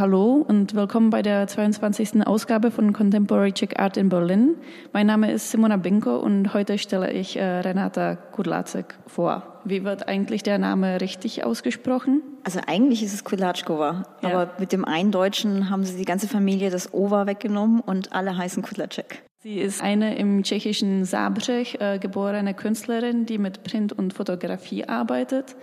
Hallo und willkommen bei der 22. Ausgabe von Contemporary Czech Art in Berlin. Mein Name ist Simona Binko und heute stelle ich äh, Renata Kudlacek vor. Wie wird eigentlich der Name richtig ausgesprochen? Also eigentlich ist es Kudlatschkova, ja. aber mit dem Eindeutschen haben sie die ganze Familie das Ova weggenommen und alle heißen Kudlacek. Sie ist eine im tschechischen Zábřeh äh, geborene Künstlerin, die mit Print und Fotografie arbeitet.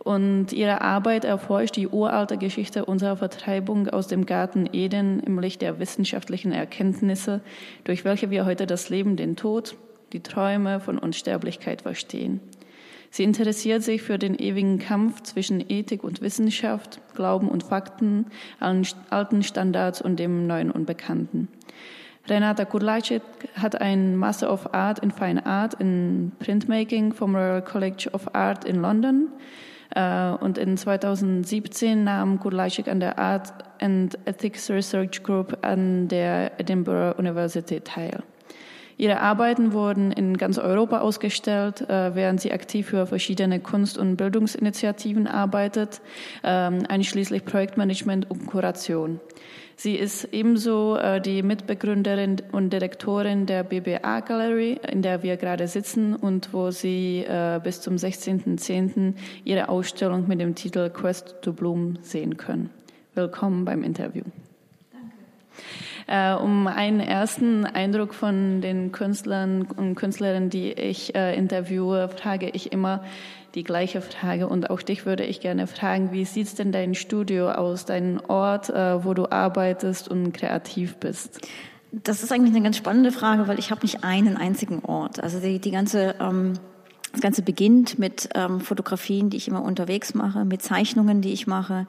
Und ihre Arbeit erforscht die uralte Geschichte unserer Vertreibung aus dem Garten Eden im Licht der wissenschaftlichen Erkenntnisse, durch welche wir heute das Leben, den Tod, die Träume von Unsterblichkeit verstehen. Sie interessiert sich für den ewigen Kampf zwischen Ethik und Wissenschaft, Glauben und Fakten, alten Standards und dem Neuen und Bekannten. Renata Kudlacek hat ein Master of Art in Fine Art in Printmaking vom Royal College of Art in London. Äh, und in 2017 nahm Kudlacek an der Art and Ethics Research Group an der Edinburgh University teil. Ihre Arbeiten wurden in ganz Europa ausgestellt, äh, während sie aktiv für verschiedene Kunst- und Bildungsinitiativen arbeitet, ähm, einschließlich Projektmanagement und Kuration. Sie ist ebenso äh, die Mitbegründerin und Direktorin der BBA Gallery, in der wir gerade sitzen und wo sie äh, bis zum 16.10. ihre Ausstellung mit dem Titel Quest to Bloom sehen können. Willkommen beim Interview. Äh, um einen ersten Eindruck von den Künstlern und Künstlerinnen, die ich äh, interviewe, frage ich immer, die gleiche Frage. Und auch dich würde ich gerne fragen, wie sieht denn dein Studio aus, dein Ort, äh, wo du arbeitest und kreativ bist? Das ist eigentlich eine ganz spannende Frage, weil ich habe nicht einen einzigen Ort. Also die, die ganze ähm das Ganze beginnt mit ähm, Fotografien, die ich immer unterwegs mache, mit Zeichnungen, die ich mache.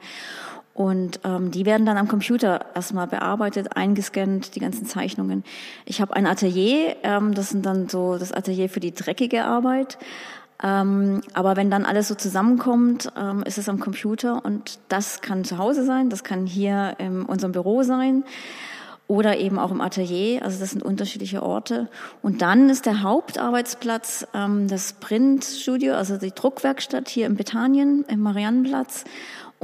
Und ähm, die werden dann am Computer erstmal bearbeitet, eingescannt, die ganzen Zeichnungen. Ich habe ein Atelier, ähm, das sind dann so das Atelier für die dreckige Arbeit. Ähm, aber wenn dann alles so zusammenkommt, ähm, ist es am Computer und das kann zu Hause sein, das kann hier in unserem Büro sein oder eben auch im Atelier. Also das sind unterschiedliche Orte. Und dann ist der Hauptarbeitsplatz ähm, das Printstudio, also die Druckwerkstatt hier in Bethanien, im Mariannenplatz.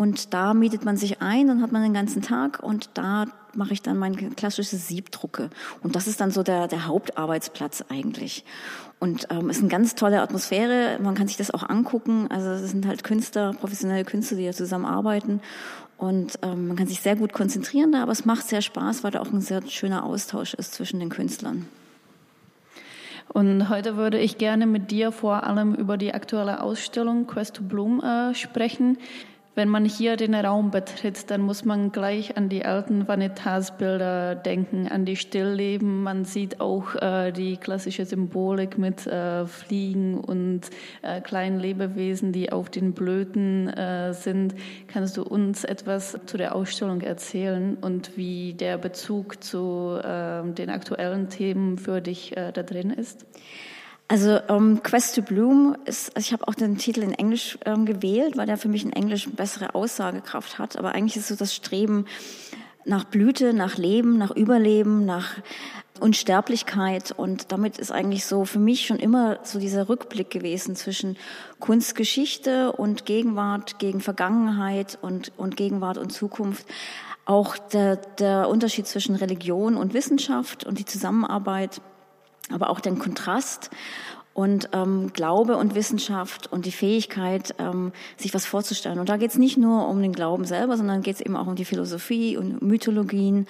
Und da mietet man sich ein, dann hat man den ganzen Tag und da mache ich dann mein klassisches Siebdrucke. Und das ist dann so der, der Hauptarbeitsplatz eigentlich. Und ähm, ist eine ganz tolle Atmosphäre. Man kann sich das auch angucken. Also das sind halt Künstler, professionelle Künstler, die da zusammenarbeiten. Und ähm, man kann sich sehr gut konzentrieren da, aber es macht sehr Spaß, weil da auch ein sehr schöner Austausch ist zwischen den Künstlern. Und heute würde ich gerne mit dir vor allem über die aktuelle Ausstellung Quest to Bloom äh, sprechen. Wenn man hier den Raum betritt, dann muss man gleich an die alten Vanitas-Bilder denken, an die Stillleben. Man sieht auch äh, die klassische Symbolik mit äh, Fliegen und äh, kleinen Lebewesen, die auf den Blöten äh, sind. Kannst du uns etwas zu der Ausstellung erzählen und wie der Bezug zu ähm, den aktuellen Themen für dich äh, da drin ist? Also um, ähm, Quest to Bloom ist, also ich habe auch den Titel in Englisch ähm, gewählt, weil der für mich in Englisch bessere Aussagekraft hat. Aber eigentlich ist so das Streben nach Blüte, nach Leben, nach Überleben, nach Unsterblichkeit. Und damit ist eigentlich so für mich schon immer so dieser Rückblick gewesen zwischen Kunstgeschichte und Gegenwart gegen Vergangenheit und, und Gegenwart und Zukunft. Auch der, der Unterschied zwischen Religion und Wissenschaft und die Zusammenarbeit aber auch den Kontrast und ähm, Glaube und Wissenschaft und die Fähigkeit, ähm, sich was vorzustellen. Und da geht es nicht nur um den Glauben selber, sondern geht es eben auch um die Philosophie und Mythologien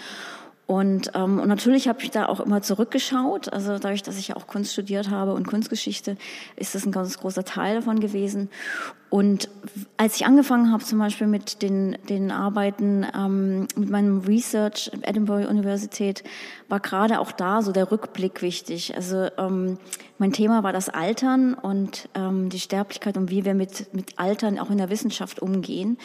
und, ähm, und natürlich habe ich da auch immer zurückgeschaut. Also dadurch, dass ich ja auch Kunst studiert habe und Kunstgeschichte, ist das ein ganz großer Teil davon gewesen. Und als ich angefangen habe, zum Beispiel mit den, den Arbeiten, ähm, mit meinem Research at Edinburgh Universität, war gerade auch da so der Rückblick wichtig. Also ähm, mein Thema war das Altern und ähm, die Sterblichkeit und wie wir mit, mit Altern auch in der Wissenschaft umgehen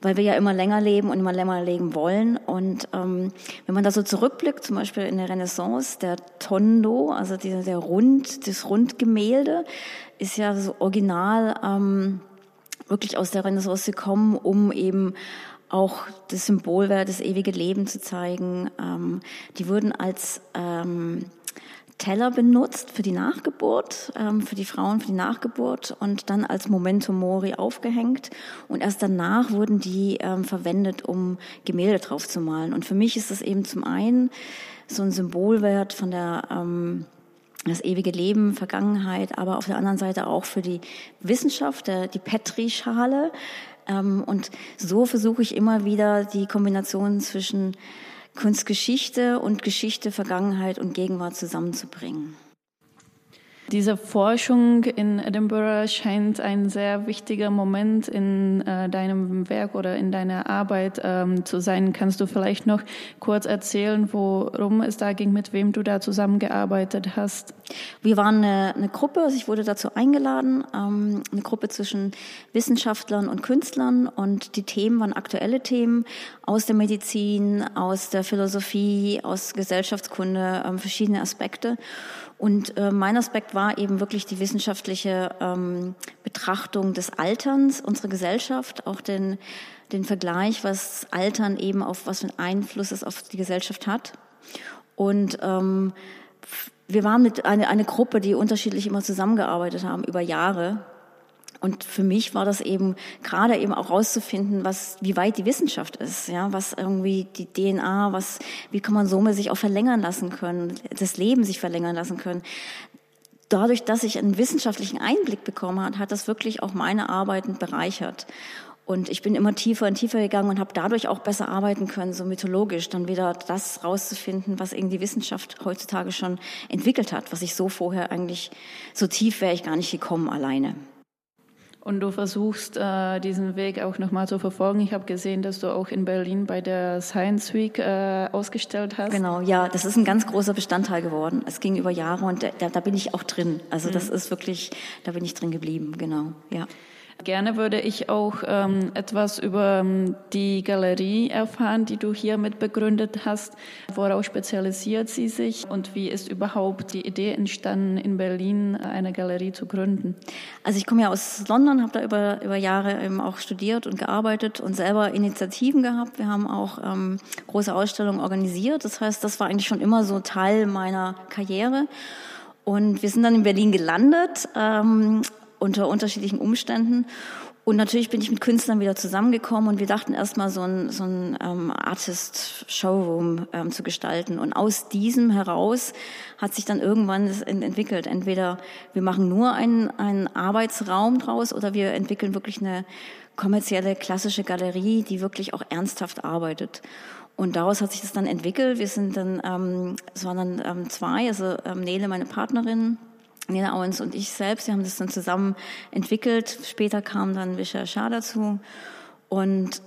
weil wir ja immer länger leben und immer länger leben wollen. Und ähm, wenn man da so zurückblickt, zum Beispiel in der Renaissance, der Tondo, also dieser, der Rund, das Rundgemälde, ist ja so original ähm, wirklich aus der Renaissance gekommen, um eben auch das Symbolwert, das ewige Leben zu zeigen. Ähm, die wurden als ähm, Teller benutzt für die Nachgeburt, ähm, für die Frauen für die Nachgeburt und dann als Memento Mori aufgehängt. Und erst danach wurden die ähm, verwendet, um Gemälde drauf zu malen. Und für mich ist das eben zum einen so ein Symbolwert von der ähm, das ewige Leben, Vergangenheit, aber auf der anderen Seite auch für die Wissenschaft, die Petri-Schale. Und so versuche ich immer wieder die Kombination zwischen Kunstgeschichte und Geschichte, Vergangenheit und Gegenwart zusammenzubringen. Diese Forschung in Edinburgh scheint ein sehr wichtiger Moment in äh, deinem Werk oder in deiner Arbeit ähm, zu sein. Kannst du vielleicht noch kurz erzählen, worum es da ging, mit wem du da zusammengearbeitet hast? Wir waren eine, eine Gruppe, also ich wurde dazu eingeladen, ähm, eine Gruppe zwischen Wissenschaftlern und Künstlern und die Themen waren aktuelle Themen aus der Medizin, aus der Philosophie, aus Gesellschaftskunde, ähm, verschiedene Aspekte. Und äh, mein Aspekt war eben wirklich die wissenschaftliche ähm, Betrachtung des Alterns unserer Gesellschaft, auch den, den Vergleich, was Altern eben auf was für einen Einfluss es auf die Gesellschaft hat. Und ähm, wir waren mit eine, eine Gruppe, die unterschiedlich immer zusammengearbeitet haben über Jahre und für mich war das eben gerade eben auch rauszufinden, was, wie weit die Wissenschaft ist, ja, was irgendwie die DNA, was, wie kann man somit sich auch verlängern lassen können, das Leben sich verlängern lassen können. Dadurch, dass ich einen wissenschaftlichen Einblick bekommen hat, hat das wirklich auch meine Arbeiten bereichert. Und ich bin immer tiefer und tiefer gegangen und habe dadurch auch besser arbeiten können, so mythologisch, dann wieder das rauszufinden, was irgendwie die Wissenschaft heutzutage schon entwickelt hat, was ich so vorher eigentlich, so tief wäre ich gar nicht gekommen alleine. Und du versuchst äh, diesen Weg auch nochmal zu verfolgen. Ich habe gesehen, dass du auch in Berlin bei der Science Week äh, ausgestellt hast. Genau, ja, das ist ein ganz großer Bestandteil geworden. Es ging über Jahre und da, da bin ich auch drin. Also mhm. das ist wirklich, da bin ich drin geblieben, genau, ja. Gerne würde ich auch ähm, etwas über ähm, die Galerie erfahren, die du hier mit begründet hast. Worauf spezialisiert sie sich und wie ist überhaupt die Idee entstanden, in Berlin eine Galerie zu gründen? Also ich komme ja aus London, habe da über, über Jahre eben auch studiert und gearbeitet und selber Initiativen gehabt. Wir haben auch ähm, große Ausstellungen organisiert. Das heißt, das war eigentlich schon immer so Teil meiner Karriere. Und wir sind dann in Berlin gelandet ähm, unter unterschiedlichen Umständen. Und natürlich bin ich mit Künstlern wieder zusammengekommen und wir dachten erstmal so ein, so ein ähm, Artist-Showroom ähm, zu gestalten. Und aus diesem heraus hat sich dann irgendwann das entwickelt. Entweder wir machen nur einen, einen Arbeitsraum draus oder wir entwickeln wirklich eine kommerzielle, klassische Galerie, die wirklich auch ernsthaft arbeitet. Und daraus hat sich das dann entwickelt. Wir sind dann, ähm, es waren dann ähm, zwei, also ähm, Nele, meine Partnerin, Nina Owens und ich selbst, wir haben das dann zusammen entwickelt. Später kam dann Visha Shah dazu. Und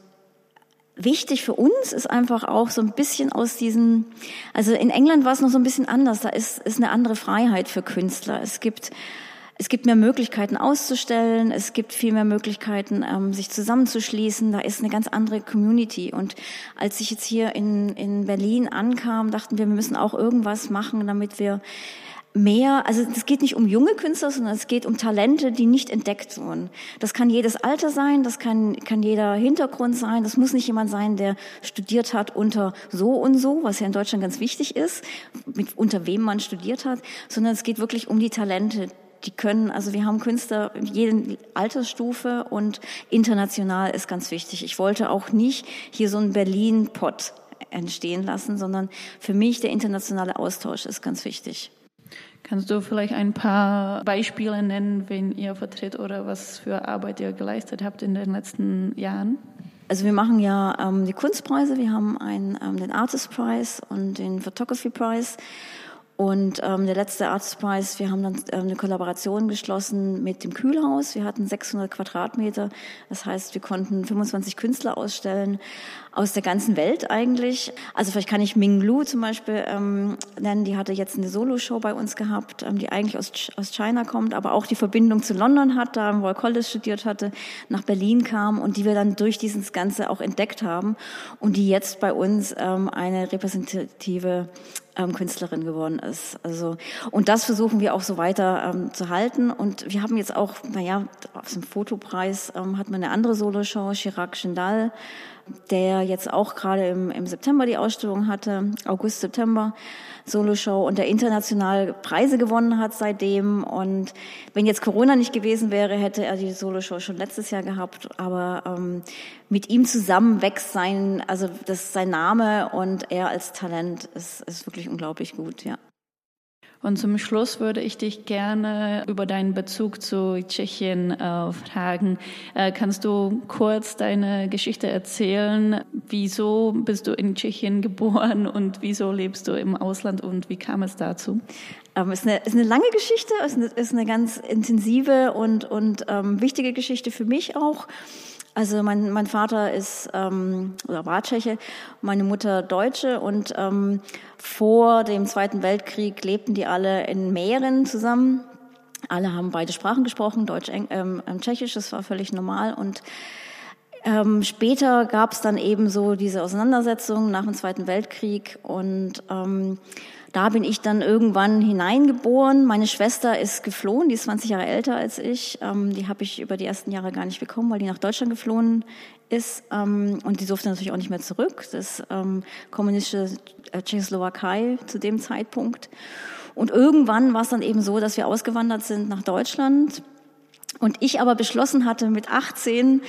wichtig für uns ist einfach auch so ein bisschen aus diesen, also in England war es noch so ein bisschen anders. Da ist, ist eine andere Freiheit für Künstler. Es gibt, es gibt mehr Möglichkeiten auszustellen. Es gibt viel mehr Möglichkeiten, ähm, sich zusammenzuschließen. Da ist eine ganz andere Community. Und als ich jetzt hier in, in Berlin ankam, dachten wir, wir müssen auch irgendwas machen, damit wir mehr, also es geht nicht um junge Künstler, sondern es geht um Talente, die nicht entdeckt wurden. Das kann jedes Alter sein, das kann, kann jeder Hintergrund sein, das muss nicht jemand sein, der studiert hat unter so und so, was ja in Deutschland ganz wichtig ist, mit, unter wem man studiert hat, sondern es geht wirklich um die Talente, die können, also wir haben Künstler in jeder Altersstufe und international ist ganz wichtig. Ich wollte auch nicht hier so einen Berlin-Pot entstehen lassen, sondern für mich der internationale Austausch ist ganz wichtig. Kannst du vielleicht ein paar Beispiele nennen, wen ihr vertritt oder was für Arbeit ihr geleistet habt in den letzten Jahren? Also wir machen ja ähm, die Kunstpreise. Wir haben einen, ähm, den Artist Prize und den Photography Prize. Und ähm, der letzte Prize, wir haben dann ähm, eine Kollaboration geschlossen mit dem Kühlhaus. Wir hatten 600 Quadratmeter. Das heißt, wir konnten 25 Künstler ausstellen aus der ganzen Welt eigentlich. Also vielleicht kann ich Ming Lu zum Beispiel ähm, nennen. Die hatte jetzt eine Solo-Show bei uns gehabt, ähm, die eigentlich aus, aus China kommt, aber auch die Verbindung zu London hat, da im Royal College studiert hatte, nach Berlin kam und die wir dann durch dieses Ganze auch entdeckt haben und die jetzt bei uns ähm, eine repräsentative ähm, Künstlerin geworden ist. Also und das versuchen wir auch so weiter ähm, zu halten. Und wir haben jetzt auch, naja, auf dem Fotopreis ähm, hat man eine andere Soloshow, Chirac Schindal der jetzt auch gerade im, im September die Ausstellung hatte, August, September. Soloshow und der international Preise gewonnen hat seitdem. Und wenn jetzt Corona nicht gewesen wäre, hätte er die Soloshow schon letztes Jahr gehabt. Aber ähm, mit ihm zusammen wächst sein, also das sein Name und er als Talent ist, ist wirklich unglaublich gut, ja. Und zum Schluss würde ich dich gerne über deinen Bezug zu Tschechien äh, fragen. Äh, kannst du kurz deine Geschichte erzählen? Wieso bist du in Tschechien geboren und wieso lebst du im Ausland und wie kam es dazu? Ähm, ist, eine, ist eine lange Geschichte, ist eine, ist eine ganz intensive und, und ähm, wichtige Geschichte für mich auch. Also mein, mein Vater ist ähm, oder war Tscheche, meine Mutter Deutsche und ähm, vor dem Zweiten Weltkrieg lebten die alle in Mähren zusammen. Alle haben beide Sprachen gesprochen, Deutsch, ähm, Tschechisch, das war völlig normal und ähm, später gab es dann eben so diese Auseinandersetzung nach dem Zweiten Weltkrieg und ähm, da bin ich dann irgendwann hineingeboren. Meine Schwester ist geflohen, die ist 20 Jahre älter als ich. Ähm, die habe ich über die ersten Jahre gar nicht bekommen, weil die nach Deutschland geflohen ist. Ähm, und die durfte natürlich auch nicht mehr zurück. Das ähm, kommunistische äh, Tschechoslowakei zu dem Zeitpunkt. Und irgendwann war es dann eben so, dass wir ausgewandert sind nach Deutschland. Und ich aber beschlossen hatte mit 18,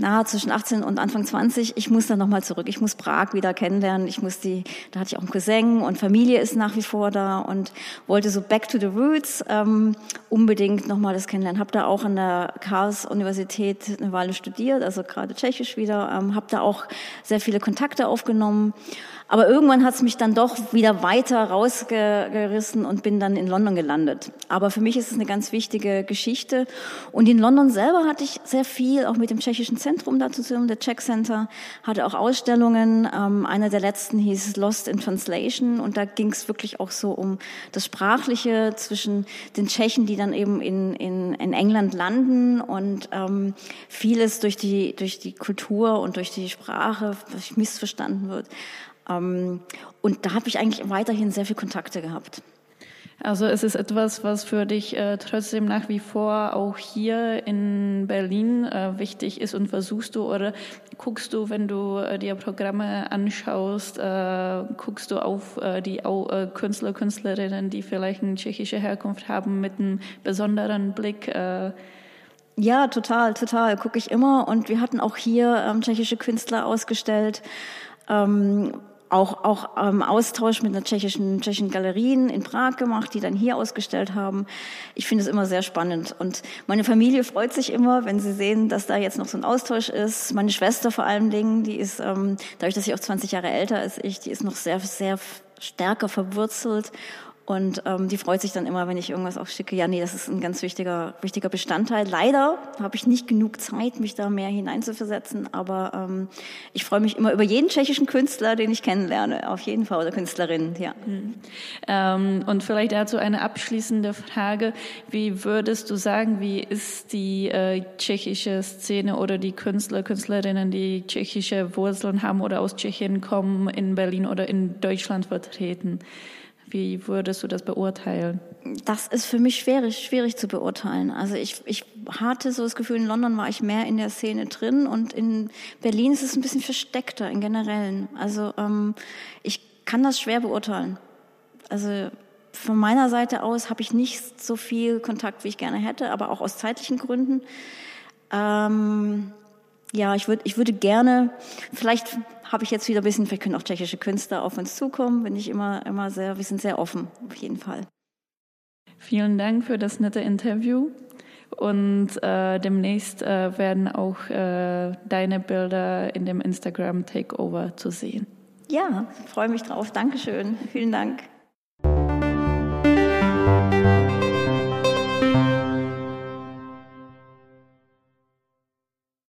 na, zwischen 18 und Anfang 20, ich muss da nochmal zurück. Ich muss Prag wieder kennenlernen. Ich muss die, da hatte ich auch einen Cousin und Familie ist nach wie vor da und wollte so back to the roots ähm, unbedingt nochmal das kennenlernen. Hab da auch an der Chaos-Universität eine Weile studiert, also gerade Tschechisch wieder. Ähm, hab da auch sehr viele Kontakte aufgenommen. Aber irgendwann hat es mich dann doch wieder weiter rausgerissen und bin dann in London gelandet. Aber für mich ist es eine ganz wichtige Geschichte. Und in London selber hatte ich sehr viel, auch mit dem tschechischen Zentrum dazu zu der Czech Center, hatte auch Ausstellungen. Ähm, einer der letzten hieß Lost in Translation und da ging es wirklich auch so um das Sprachliche zwischen den Tschechen, die dann eben in, in, in England landen und ähm, vieles durch die, durch die Kultur und durch die Sprache missverstanden wird. Ähm, und da habe ich eigentlich weiterhin sehr viel Kontakte gehabt. Also es ist etwas, was für dich äh, trotzdem nach wie vor auch hier in Berlin äh, wichtig ist und versuchst du oder guckst du, wenn du äh, dir Programme anschaust, äh, guckst du auf äh, die äh, Künstler, Künstlerinnen, die vielleicht eine tschechische Herkunft haben, mit einem besonderen Blick. ja, total, total. Gucke ich immer. Und wir hatten auch hier ähm, tschechische Künstler ausgestellt. Ähm, auch, auch ähm, Austausch mit einer tschechischen, tschechischen Galerien in Prag gemacht, die dann hier ausgestellt haben. Ich finde es immer sehr spannend. Und meine Familie freut sich immer, wenn sie sehen, dass da jetzt noch so ein Austausch ist. Meine Schwester vor allen Dingen, die ist, ähm, dadurch, dass sie auch 20 Jahre älter ist ich, die ist noch sehr, sehr stärker verwurzelt und ähm, die freut sich dann immer, wenn ich irgendwas auch schicke. Ja, nee, das ist ein ganz wichtiger, wichtiger Bestandteil. Leider habe ich nicht genug Zeit, mich da mehr hineinzuversetzen, aber ähm, ich freue mich immer über jeden tschechischen Künstler, den ich kennenlerne, auf jeden Fall, oder Künstlerin, ja. Mhm. Ähm, und vielleicht dazu eine abschließende Frage. Wie würdest du sagen, wie ist die äh, tschechische Szene oder die Künstler, Künstlerinnen, die tschechische Wurzeln haben oder aus Tschechien kommen, in Berlin oder in Deutschland vertreten? Wie würdest du das beurteilen? Das ist für mich schwierig, schwierig zu beurteilen. Also ich, ich hatte so das Gefühl, in London war ich mehr in der Szene drin und in Berlin ist es ein bisschen versteckter im Generellen. Also ähm, ich kann das schwer beurteilen. Also von meiner Seite aus habe ich nicht so viel Kontakt, wie ich gerne hätte, aber auch aus zeitlichen Gründen. Ähm, ja, ich würde, ich würde gerne, vielleicht habe ich jetzt wieder ein bisschen, vielleicht können auch tschechische Künstler auf uns zukommen, bin ich immer, immer sehr, wir sind sehr offen, auf jeden Fall. Vielen Dank für das nette Interview. Und äh, demnächst äh, werden auch äh, deine Bilder in dem Instagram Takeover zu sehen. Ja, freue mich drauf. Dankeschön. Vielen Dank.